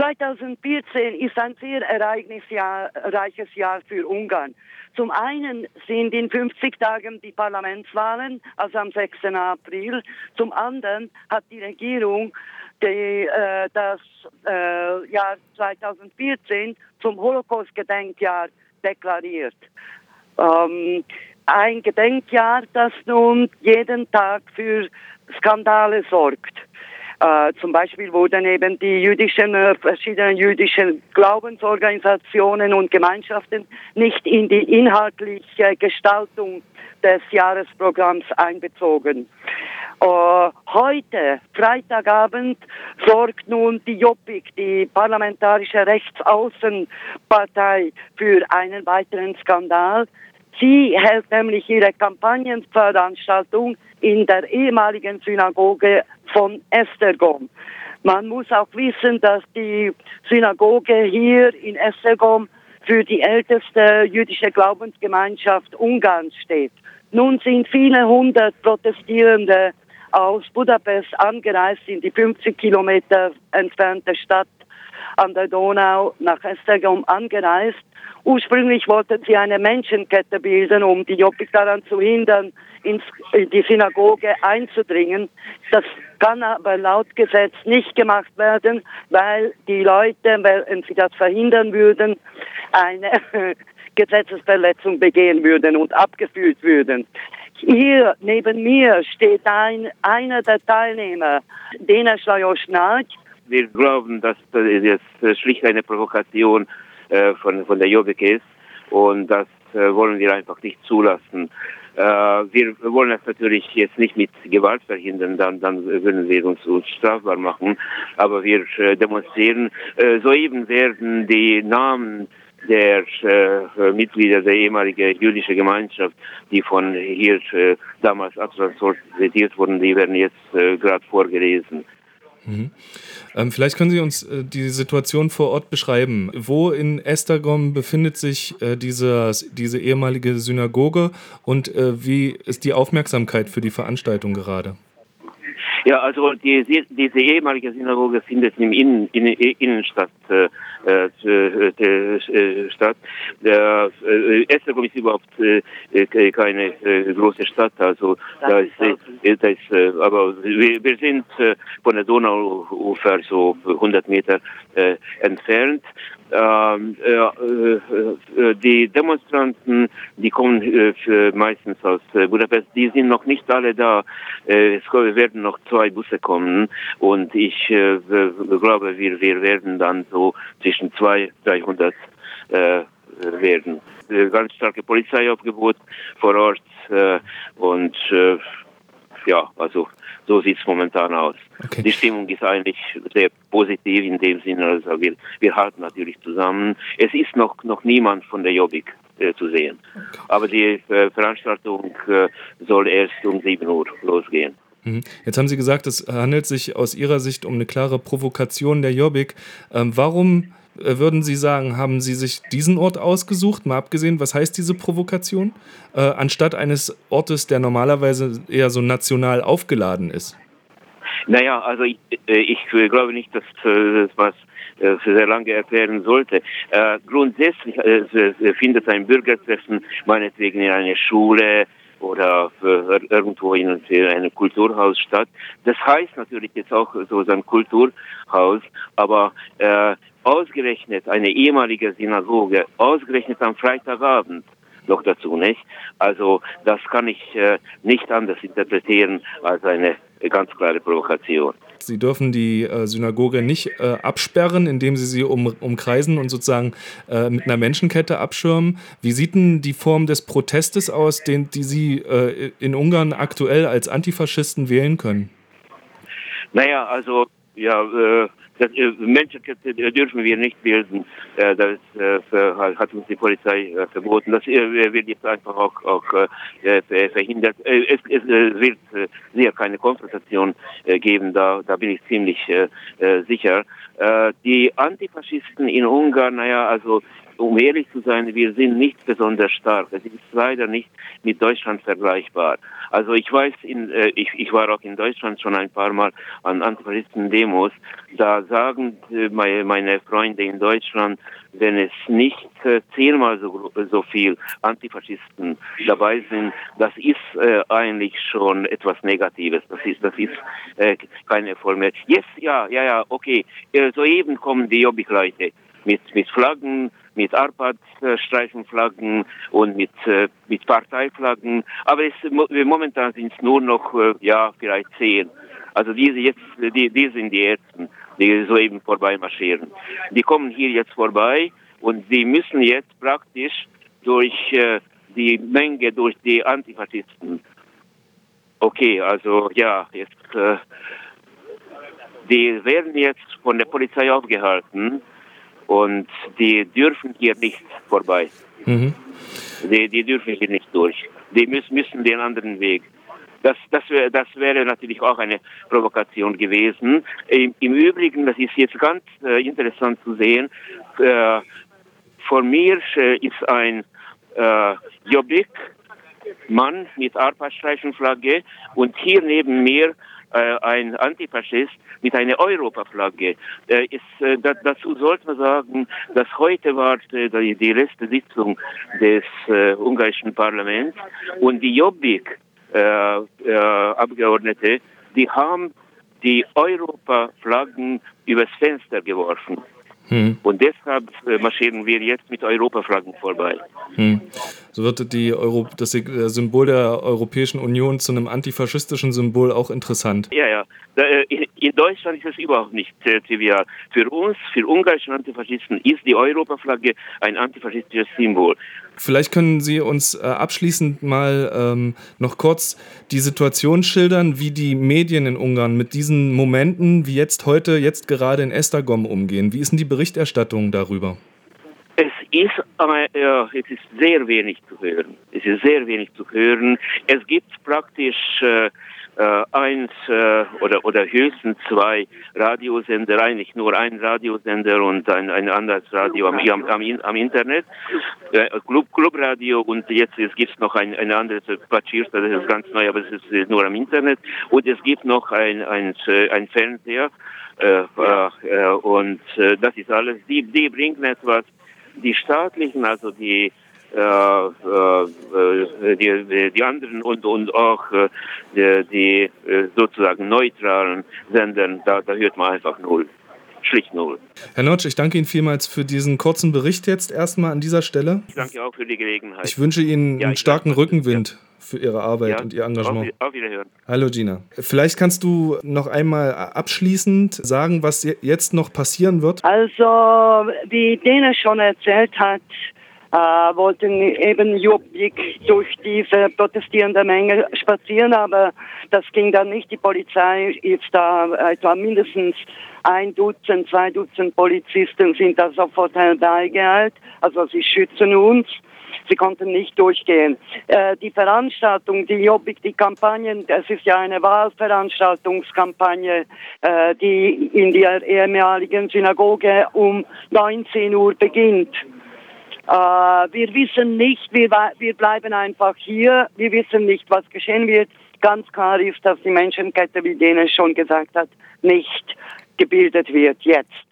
2014 ist ein sehr ereignisreiches Jahr für Ungarn. Zum einen sind in 50 Tagen die Parlamentswahlen, also am 6. April. Zum anderen hat die Regierung die, äh, das äh, Jahr 2014 zum Holocaust-Gedenkjahr deklariert. Ähm, ein Gedenkjahr, das nun jeden Tag für Skandale sorgt. Äh, zum Beispiel wurden eben die jüdischen, äh, verschiedenen jüdischen Glaubensorganisationen und Gemeinschaften nicht in die inhaltliche Gestaltung des Jahresprogramms einbezogen. Uh, heute, Freitagabend, sorgt nun die Jobbik, die parlamentarische Rechtsaußenpartei, für einen weiteren Skandal. Sie hält nämlich ihre Kampagnenveranstaltung in der ehemaligen Synagoge von Estergom. Man muss auch wissen, dass die Synagoge hier in Estergom für die älteste jüdische Glaubensgemeinschaft Ungarns steht. Nun sind viele hundert Protestierende aus Budapest angereist in die 50 Kilometer entfernte Stadt an der Donau nach Esztergom angereist. Ursprünglich wollten sie eine Menschenkette bilden, um die Jobbik daran zu hindern, in die Synagoge einzudringen. Das kann aber laut Gesetz nicht gemacht werden, weil die Leute, wenn sie das verhindern würden, eine Gesetzesverletzung begehen würden und abgeführt würden. Hier neben mir steht ein, einer der Teilnehmer, Dena Schlajoschnark. Wir glauben, dass das jetzt schlicht eine Provokation äh, von, von der Jobbik ist und das äh, wollen wir einfach nicht zulassen. Äh, wir wollen das natürlich jetzt nicht mit Gewalt verhindern, dann, dann würden wir uns, uns strafbar machen, aber wir äh, demonstrieren. Äh, soeben werden die Namen der äh, Mitglieder der ehemaligen jüdischen Gemeinschaft, die von hier äh, damals abtransportiert wurden, die werden jetzt äh, gerade vorgelesen. Mhm. Ähm, vielleicht können Sie uns äh, die Situation vor Ort beschreiben. Wo in Estergom befindet sich äh, diese, diese ehemalige Synagoge und äh, wie ist die Aufmerksamkeit für die Veranstaltung gerade? Ja, also die, diese ehemalige Synagoge findet im Innen, in, Innenstadt äh, äh, äh, statt. Der, äh, Esztergom ist überhaupt äh, äh, keine äh, große Stadt, also da ist, äh, da ist äh, aber wir, wir sind äh, von der Donauufer so 100 Meter äh, entfernt die Demonstranten, die kommen äh, meistens aus äh, Budapest, die sind noch nicht alle da. Äh, es werden noch zwei Busse kommen und ich äh, glaube, wir, wir werden dann so zwischen 200 300 werden. Ganz starke Polizeiaufgebot vor Ort und ja, also so sieht es momentan aus. Okay. Die Stimmung ist eigentlich sehr positiv in dem Sinne, also wir, wir halten natürlich zusammen. Es ist noch, noch niemand von der Jobbik äh, zu sehen. Okay. Aber die äh, Veranstaltung äh, soll erst um 7 Uhr losgehen. Mhm. Jetzt haben Sie gesagt, es handelt sich aus Ihrer Sicht um eine klare Provokation der Jobbik. Ähm, warum würden Sie sagen, haben Sie sich diesen Ort ausgesucht, mal abgesehen, was heißt diese Provokation, äh, anstatt eines Ortes, der normalerweise eher so national aufgeladen ist? Naja, also ich, äh, ich glaube nicht, dass das was sehr lange erklären sollte. Äh, grundsätzlich äh, findet ein Bürgertreffen meinetwegen in einer Schule oder irgendwo in einem Kulturhaus statt. Das heißt natürlich jetzt auch so ein Kulturhaus, aber äh, ausgerechnet eine ehemalige Synagoge, ausgerechnet am Freitagabend noch dazu, nicht? Also das kann ich äh, nicht anders interpretieren als eine ganz klare Provokation. Sie dürfen die äh, Synagoge nicht äh, absperren, indem Sie sie um, umkreisen und sozusagen äh, mit einer Menschenkette abschirmen. Wie sieht denn die Form des Protestes aus, den, die Sie äh, in Ungarn aktuell als Antifaschisten wählen können? Naja, also ja, äh, das, äh, Menschenkette dürfen wir nicht bilden. Äh, das äh, hat uns die Polizei äh, verboten. Das äh, wird jetzt einfach auch, auch äh, verhindert. Äh, es, es wird äh, sicher keine Konfrontation äh, geben, da, da bin ich ziemlich äh, äh, sicher. Äh, die Antifaschisten in Ungarn, naja, also um ehrlich zu sein, wir sind nicht besonders stark. Es ist leider nicht mit Deutschland vergleichbar. Also ich weiß, in, äh, ich, ich war auch in Deutschland schon ein paar Mal an Antifaschisten-Demos. Da sagen meine, meine Freunde in Deutschland, wenn es nicht äh, zehnmal so, so viel Antifaschisten dabei sind, das ist äh, eigentlich schon etwas Negatives. Das ist, das ist äh, kein Erfolg mehr. Jetzt, ja, ja, ja, okay. Äh, soeben kommen die Jobbik-Leute mit, mit Flaggen, mit Arbeitsstreifenflaggen und mit, äh, mit Parteiflaggen. Aber es, momentan sind es nur noch, äh, ja, vielleicht zehn. Also diese jetzt, die, die sind die ersten, die soeben vorbei marschieren. Die kommen hier jetzt vorbei und sie müssen jetzt praktisch durch äh, die Menge, durch die Antifaschisten. Okay, also ja, jetzt, äh, die werden jetzt von der Polizei aufgehalten und die dürfen hier nicht vorbei. Mhm. Die, die dürfen hier nicht durch. Die müssen, müssen den anderen Weg. Das, das, wär, das wäre natürlich auch eine Provokation gewesen. Im, im Übrigen, das ist jetzt ganz äh, interessant zu sehen, äh, vor mir äh, ist ein äh, Jobbik, Mann mit Arbeitsstreifenflagge und hier neben mir äh, ein Antifaschist mit einer Europaflagge. Äh, ist, äh, da, dazu sollte man sagen, dass heute war äh, die, die letzte Sitzung des äh, ungarischen Parlaments und die Jobbik Abgeordnete, die haben die Europaflaggen übers Fenster geworfen. Hm. Und deshalb äh, marschieren wir jetzt mit Europaflaggen vorbei. Hm. So wird die Euro, das Symbol der Europäischen Union zu einem antifaschistischen Symbol auch interessant. Ja, ja. Äh, in Deutschland ist es überhaupt nicht trivial. Für uns, für ungarische Antifaschisten, ist die Europaflagge ein antifaschistisches Symbol. Vielleicht können Sie uns äh, abschließend mal ähm, noch kurz die Situation schildern, wie die Medien in Ungarn mit diesen Momenten, wie jetzt heute, jetzt gerade in Esztergom umgehen. Wie ist denn die Berichterstattung darüber? Ist, äh, es ist sehr wenig zu hören. Es ist sehr wenig zu hören. Es gibt praktisch äh, äh, eins äh, oder, oder höchstens zwei Radiosender, eigentlich nur ein Radiosender und ein, ein anderes Radio am, am, am, am Internet, äh, Club, Clubradio und jetzt es gibt noch ein, ein anderes Pachirsta, das ist ganz neu, aber es ist nur am Internet und es gibt noch ein, ein, ein Fernseher äh, äh, und äh, das ist alles, die, die bringen etwas, die staatlichen, also die äh, äh, die, die anderen und, und auch äh, die, die sozusagen neutralen Sendern, da, da hört man einfach null. Schlicht null. Herr Notsch, ich danke Ihnen vielmals für diesen kurzen Bericht jetzt erstmal an dieser Stelle. Ich danke auch für die Gelegenheit. Ich wünsche Ihnen ja, einen starken Rückenwind. Ja für Ihre Arbeit ja, und Ihr Engagement. Auf, auf Wiederhören. Hallo Gina. Vielleicht kannst du noch einmal abschließend sagen, was jetzt noch passieren wird? Also, wie Dena schon erzählt hat, äh, wollten eben Jobbik durch diese protestierende Menge spazieren, aber das ging dann nicht. Die Polizei ist da etwa mindestens ein Dutzend, zwei Dutzend Polizisten sind da sofort herbeigeeilt. Also sie schützen uns. Sie konnten nicht durchgehen. Äh, die Veranstaltung, die Jobbik, die Kampagnen, es ist ja eine Wahlveranstaltungskampagne, äh, die in der ehemaligen Synagoge um 19 Uhr beginnt. Äh, wir wissen nicht, wir, wir bleiben einfach hier. Wir wissen nicht, was geschehen wird. Ganz klar ist, dass die Menschenkette, wie Dene schon gesagt hat, nicht gebildet wird jetzt.